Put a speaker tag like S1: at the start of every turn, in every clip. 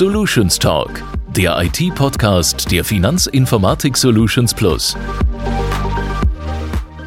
S1: Solutions Talk, der IT-Podcast der Finanzinformatik Solutions Plus.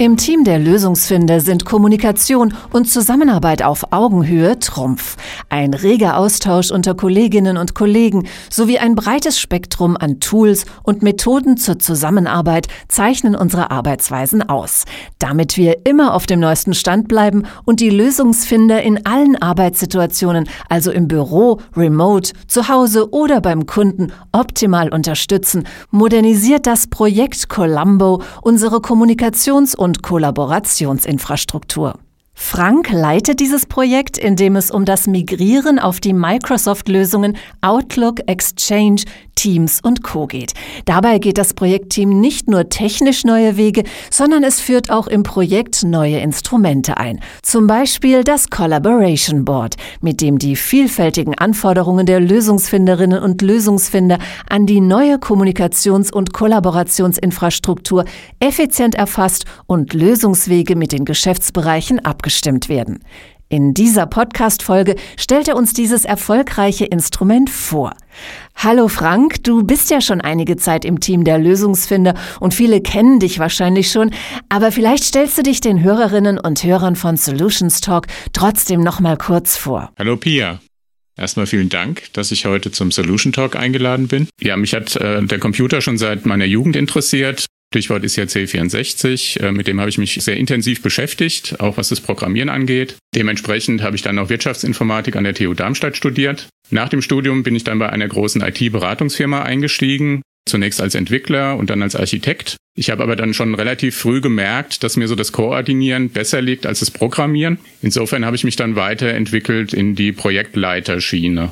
S2: Im Team der Lösungsfinder sind Kommunikation und Zusammenarbeit auf Augenhöhe Trumpf. Ein reger Austausch unter Kolleginnen und Kollegen sowie ein breites Spektrum an Tools und Methoden zur Zusammenarbeit zeichnen unsere Arbeitsweisen aus. Damit wir immer auf dem neuesten Stand bleiben und die Lösungsfinder in allen Arbeitssituationen, also im Büro, remote, zu Hause oder beim Kunden, optimal unterstützen, modernisiert das Projekt Columbo unsere Kommunikations- und Kollaborationsinfrastruktur. Frank leitet dieses Projekt, in dem es um das Migrieren auf die Microsoft-Lösungen Outlook, Exchange, Teams und Co geht. Dabei geht das Projektteam nicht nur technisch neue Wege, sondern es führt auch im Projekt neue Instrumente ein. Zum Beispiel das Collaboration Board, mit dem die vielfältigen Anforderungen der Lösungsfinderinnen und Lösungsfinder an die neue Kommunikations- und Kollaborationsinfrastruktur effizient erfasst und Lösungswege mit den Geschäftsbereichen abgestimmt werden. In dieser Podcast-Folge stellt er uns dieses erfolgreiche Instrument vor. Hallo Frank, du bist ja schon einige Zeit im Team der Lösungsfinder und viele kennen dich wahrscheinlich schon, aber vielleicht stellst du dich den Hörerinnen und Hörern von Solutions Talk trotzdem noch mal kurz vor.
S3: Hallo Pia. Erstmal vielen Dank, dass ich heute zum Solution Talk eingeladen bin. Ja, mich hat äh, der Computer schon seit meiner Jugend interessiert. Stichwort ist ja C64. Äh, mit dem habe ich mich sehr intensiv beschäftigt, auch was das Programmieren angeht. Dementsprechend habe ich dann auch Wirtschaftsinformatik an der TU Darmstadt studiert. Nach dem Studium bin ich dann bei einer großen IT-Beratungsfirma eingestiegen, zunächst als Entwickler und dann als Architekt. Ich habe aber dann schon relativ früh gemerkt, dass mir so das Koordinieren besser liegt als das Programmieren. Insofern habe ich mich dann weiterentwickelt in die Projektleiterschiene.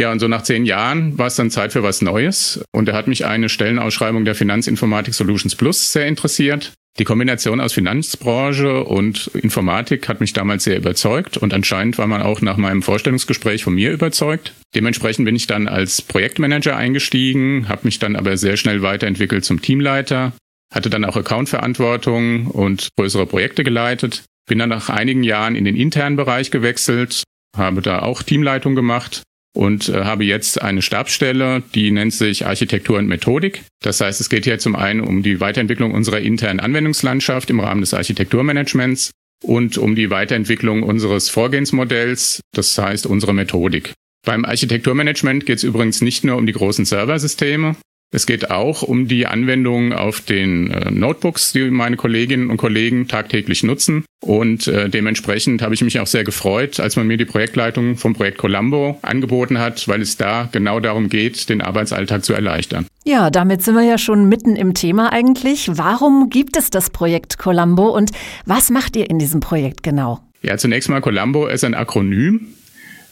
S3: Ja, und so nach zehn Jahren war es dann Zeit für was Neues. Und da hat mich eine Stellenausschreibung der Finanzinformatik Solutions Plus sehr interessiert. Die Kombination aus Finanzbranche und Informatik hat mich damals sehr überzeugt und anscheinend war man auch nach meinem Vorstellungsgespräch von mir überzeugt. Dementsprechend bin ich dann als Projektmanager eingestiegen, habe mich dann aber sehr schnell weiterentwickelt zum Teamleiter, hatte dann auch Accountverantwortung und größere Projekte geleitet, bin dann nach einigen Jahren in den internen Bereich gewechselt, habe da auch Teamleitung gemacht und äh, habe jetzt eine Stabsstelle, die nennt sich Architektur und Methodik. Das heißt, es geht hier zum einen um die Weiterentwicklung unserer internen Anwendungslandschaft im Rahmen des Architekturmanagements und um die Weiterentwicklung unseres Vorgehensmodells, das heißt unsere Methodik. Beim Architekturmanagement geht es übrigens nicht nur um die großen Serversysteme, es geht auch um die Anwendung auf den äh, Notebooks, die meine Kolleginnen und Kollegen tagtäglich nutzen. Und äh, dementsprechend habe ich mich auch sehr gefreut, als man mir die Projektleitung vom Projekt Columbo angeboten hat, weil es da genau darum geht, den Arbeitsalltag zu erleichtern.
S2: Ja, damit sind wir ja schon mitten im Thema eigentlich. Warum gibt es das Projekt Columbo und was macht ihr in diesem Projekt genau?
S3: Ja, zunächst mal Columbo ist ein Akronym.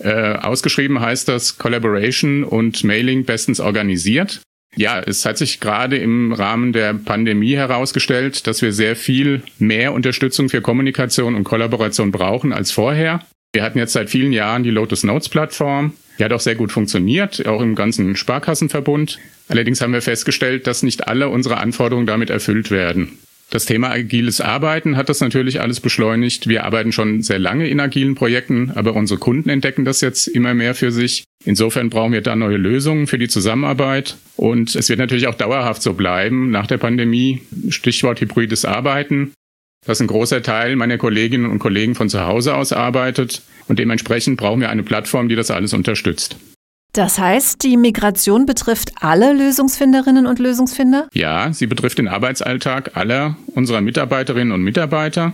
S3: Äh, ausgeschrieben heißt das Collaboration und Mailing bestens organisiert. Ja, es hat sich gerade im Rahmen der Pandemie herausgestellt, dass wir sehr viel mehr Unterstützung für Kommunikation und Kollaboration brauchen als vorher. Wir hatten jetzt seit vielen Jahren die Lotus Notes Plattform. Die hat auch sehr gut funktioniert, auch im ganzen Sparkassenverbund. Allerdings haben wir festgestellt, dass nicht alle unsere Anforderungen damit erfüllt werden. Das Thema agiles Arbeiten hat das natürlich alles beschleunigt. Wir arbeiten schon sehr lange in agilen Projekten, aber unsere Kunden entdecken das jetzt immer mehr für sich. Insofern brauchen wir da neue Lösungen für die Zusammenarbeit. Und es wird natürlich auch dauerhaft so bleiben nach der Pandemie. Stichwort hybrides Arbeiten. dass ein großer Teil meiner Kolleginnen und Kollegen von zu Hause aus arbeitet. Und dementsprechend brauchen wir eine Plattform, die das alles unterstützt.
S2: Das heißt, die Migration betrifft alle Lösungsfinderinnen und Lösungsfinder?
S3: Ja, sie betrifft den Arbeitsalltag aller unserer Mitarbeiterinnen und Mitarbeiter.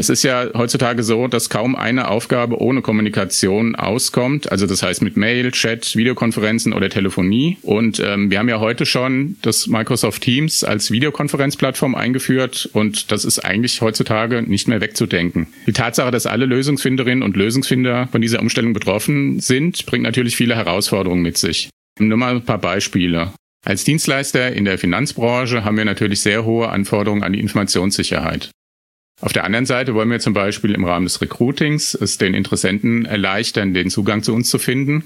S3: Es ist ja heutzutage so, dass kaum eine Aufgabe ohne Kommunikation auskommt. Also das heißt mit Mail, Chat, Videokonferenzen oder Telefonie. Und ähm, wir haben ja heute schon das Microsoft Teams als Videokonferenzplattform eingeführt und das ist eigentlich heutzutage nicht mehr wegzudenken. Die Tatsache, dass alle Lösungsfinderinnen und Lösungsfinder von dieser Umstellung betroffen sind, bringt natürlich viele Herausforderungen mit sich. Nur mal ein paar Beispiele. Als Dienstleister in der Finanzbranche haben wir natürlich sehr hohe Anforderungen an die Informationssicherheit. Auf der anderen Seite wollen wir zum Beispiel im Rahmen des Recruitings es den Interessenten erleichtern, den Zugang zu uns zu finden.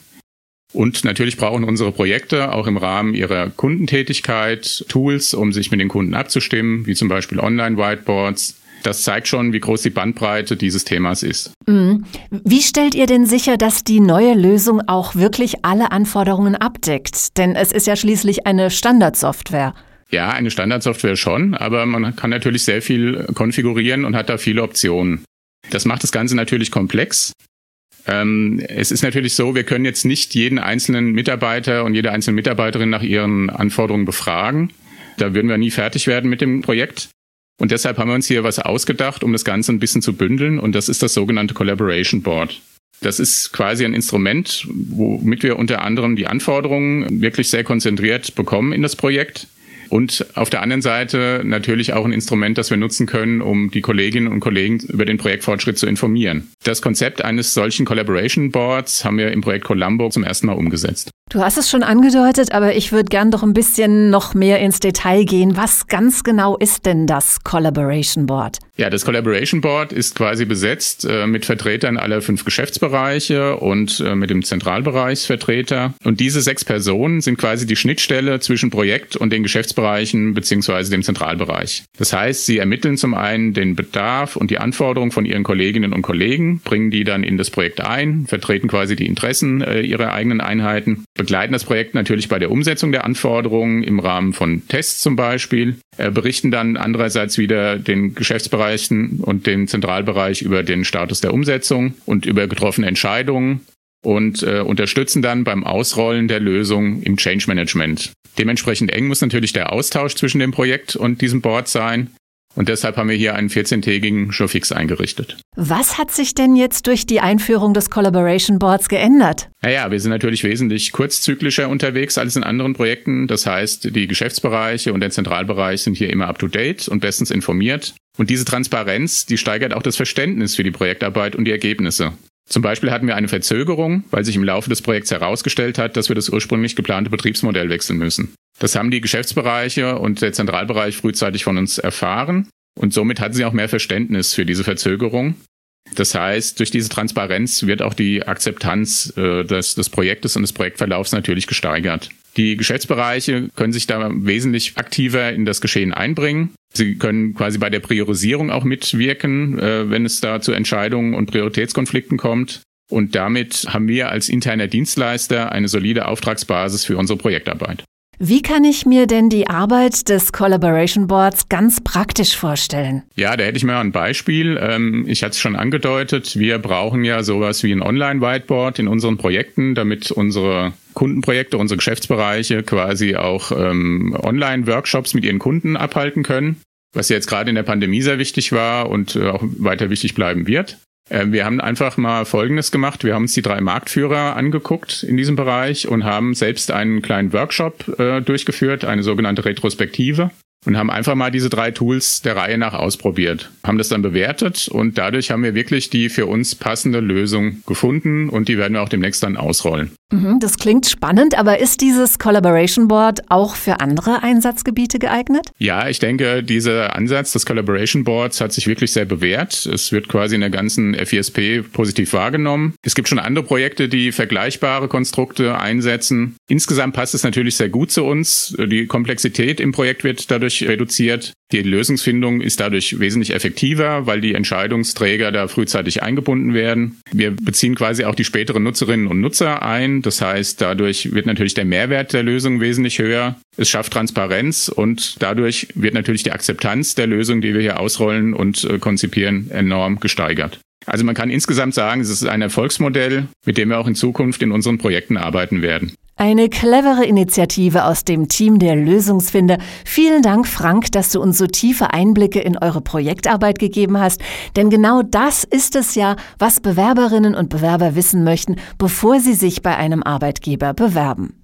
S3: Und natürlich brauchen unsere Projekte auch im Rahmen ihrer Kundentätigkeit Tools, um sich mit den Kunden abzustimmen, wie zum Beispiel Online-Whiteboards, das zeigt schon, wie groß die Bandbreite dieses Themas ist.
S2: Mhm. Wie stellt ihr denn sicher, dass die neue Lösung auch wirklich alle Anforderungen abdeckt? Denn es ist ja schließlich eine Standardsoftware.
S3: Ja, eine Standardsoftware schon, aber man kann natürlich sehr viel konfigurieren und hat da viele Optionen. Das macht das Ganze natürlich komplex. Ähm, es ist natürlich so, wir können jetzt nicht jeden einzelnen Mitarbeiter und jede einzelne Mitarbeiterin nach ihren Anforderungen befragen. Da würden wir nie fertig werden mit dem Projekt. Und deshalb haben wir uns hier was ausgedacht, um das Ganze ein bisschen zu bündeln. Und das ist das sogenannte Collaboration Board. Das ist quasi ein Instrument, womit wir unter anderem die Anforderungen wirklich sehr konzentriert bekommen in das Projekt und auf der anderen Seite natürlich auch ein Instrument, das wir nutzen können, um die Kolleginnen und Kollegen über den Projektfortschritt zu informieren. Das Konzept eines solchen Collaboration Boards haben wir im Projekt Columbo zum ersten Mal umgesetzt.
S2: Du hast es schon angedeutet, aber ich würde gern doch ein bisschen noch mehr ins Detail gehen. Was ganz genau ist denn das Collaboration Board?
S3: Ja, das Collaboration Board ist quasi besetzt äh, mit Vertretern aller fünf Geschäftsbereiche und äh, mit dem Zentralbereichsvertreter. Und diese sechs Personen sind quasi die Schnittstelle zwischen Projekt und den Geschäftsbereichen beziehungsweise dem Zentralbereich. Das heißt, sie ermitteln zum einen den Bedarf und die Anforderungen von ihren Kolleginnen und Kollegen, bringen die dann in das Projekt ein, vertreten quasi die Interessen äh, ihrer eigenen Einheiten begleiten das Projekt natürlich bei der Umsetzung der Anforderungen im Rahmen von Tests zum Beispiel, äh, berichten dann andererseits wieder den Geschäftsbereichen und den Zentralbereich über den Status der Umsetzung und über getroffene Entscheidungen und äh, unterstützen dann beim Ausrollen der Lösung im Change Management. Dementsprechend eng muss natürlich der Austausch zwischen dem Projekt und diesem Board sein. Und deshalb haben wir hier einen 14-tägigen Showfix eingerichtet.
S2: Was hat sich denn jetzt durch die Einführung des Collaboration Boards geändert?
S3: Naja, wir sind natürlich wesentlich kurzzyklischer unterwegs als in anderen Projekten. Das heißt, die Geschäftsbereiche und der Zentralbereich sind hier immer up-to-date und bestens informiert. Und diese Transparenz, die steigert auch das Verständnis für die Projektarbeit und die Ergebnisse. Zum Beispiel hatten wir eine Verzögerung, weil sich im Laufe des Projekts herausgestellt hat, dass wir das ursprünglich geplante Betriebsmodell wechseln müssen. Das haben die Geschäftsbereiche und der Zentralbereich frühzeitig von uns erfahren und somit hatten sie auch mehr Verständnis für diese Verzögerung. Das heißt, durch diese Transparenz wird auch die Akzeptanz äh, des, des Projektes und des Projektverlaufs natürlich gesteigert. Die Geschäftsbereiche können sich da wesentlich aktiver in das Geschehen einbringen. Sie können quasi bei der Priorisierung auch mitwirken, äh, wenn es da zu Entscheidungen und Prioritätskonflikten kommt. Und damit haben wir als interner Dienstleister eine solide Auftragsbasis für unsere Projektarbeit.
S2: Wie kann ich mir denn die Arbeit des Collaboration Boards ganz praktisch vorstellen?
S3: Ja, da hätte ich mal ein Beispiel. Ähm, ich hatte es schon angedeutet, wir brauchen ja sowas wie ein Online-Whiteboard in unseren Projekten, damit unsere Kundenprojekte, unsere Geschäftsbereiche quasi auch ähm, Online-Workshops mit ihren Kunden abhalten können, was jetzt gerade in der Pandemie sehr wichtig war und äh, auch weiter wichtig bleiben wird. Äh, wir haben einfach mal Folgendes gemacht. Wir haben uns die drei Marktführer angeguckt in diesem Bereich und haben selbst einen kleinen Workshop äh, durchgeführt, eine sogenannte Retrospektive und haben einfach mal diese drei Tools der Reihe nach ausprobiert, haben das dann bewertet und dadurch haben wir wirklich die für uns passende Lösung gefunden und die werden wir auch demnächst dann ausrollen.
S2: Mhm, das klingt spannend, aber ist dieses Collaboration Board auch für andere Einsatzgebiete geeignet?
S3: Ja, ich denke, dieser Ansatz des Collaboration Boards hat sich wirklich sehr bewährt. Es wird quasi in der ganzen FISP positiv wahrgenommen. Es gibt schon andere Projekte, die vergleichbare Konstrukte einsetzen. Insgesamt passt es natürlich sehr gut zu uns. Die Komplexität im Projekt wird dadurch reduziert. Die Lösungsfindung ist dadurch wesentlich effektiver, weil die Entscheidungsträger da frühzeitig eingebunden werden. Wir beziehen quasi auch die späteren Nutzerinnen und Nutzer ein. Das heißt, dadurch wird natürlich der Mehrwert der Lösung wesentlich höher. Es schafft Transparenz und dadurch wird natürlich die Akzeptanz der Lösung, die wir hier ausrollen und äh, konzipieren, enorm gesteigert. Also man kann insgesamt sagen, es ist ein Erfolgsmodell, mit dem wir auch in Zukunft in unseren Projekten arbeiten werden.
S2: Eine clevere Initiative aus dem Team der Lösungsfinder. Vielen Dank, Frank, dass du uns so tiefe Einblicke in eure Projektarbeit gegeben hast. Denn genau das ist es ja, was Bewerberinnen und Bewerber wissen möchten, bevor sie sich bei einem Arbeitgeber bewerben.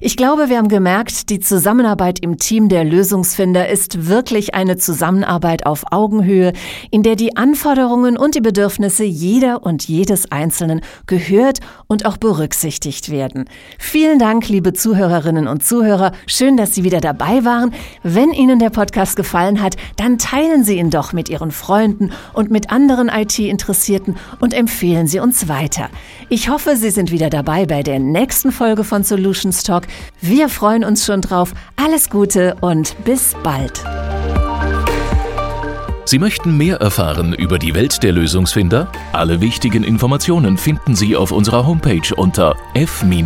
S2: Ich glaube, wir haben gemerkt, die Zusammenarbeit im Team der Lösungsfinder ist wirklich eine Zusammenarbeit auf Augenhöhe, in der die Anforderungen und die Bedürfnisse jeder und jedes Einzelnen gehört und auch berücksichtigt werden. Vielen Dank, liebe Zuhörerinnen und Zuhörer. Schön, dass Sie wieder dabei waren. Wenn Ihnen der Podcast gefallen hat, dann teilen Sie ihn doch mit Ihren Freunden und mit anderen IT-Interessierten und empfehlen Sie uns weiter. Ich hoffe, Sie sind wieder dabei bei der nächsten Folge von Solutions Talk. Wir freuen uns schon drauf. Alles Gute und bis bald.
S1: Sie möchten mehr erfahren über die Welt der Lösungsfinder? Alle wichtigen Informationen finden Sie auf unserer Homepage unter f-i-sp.de.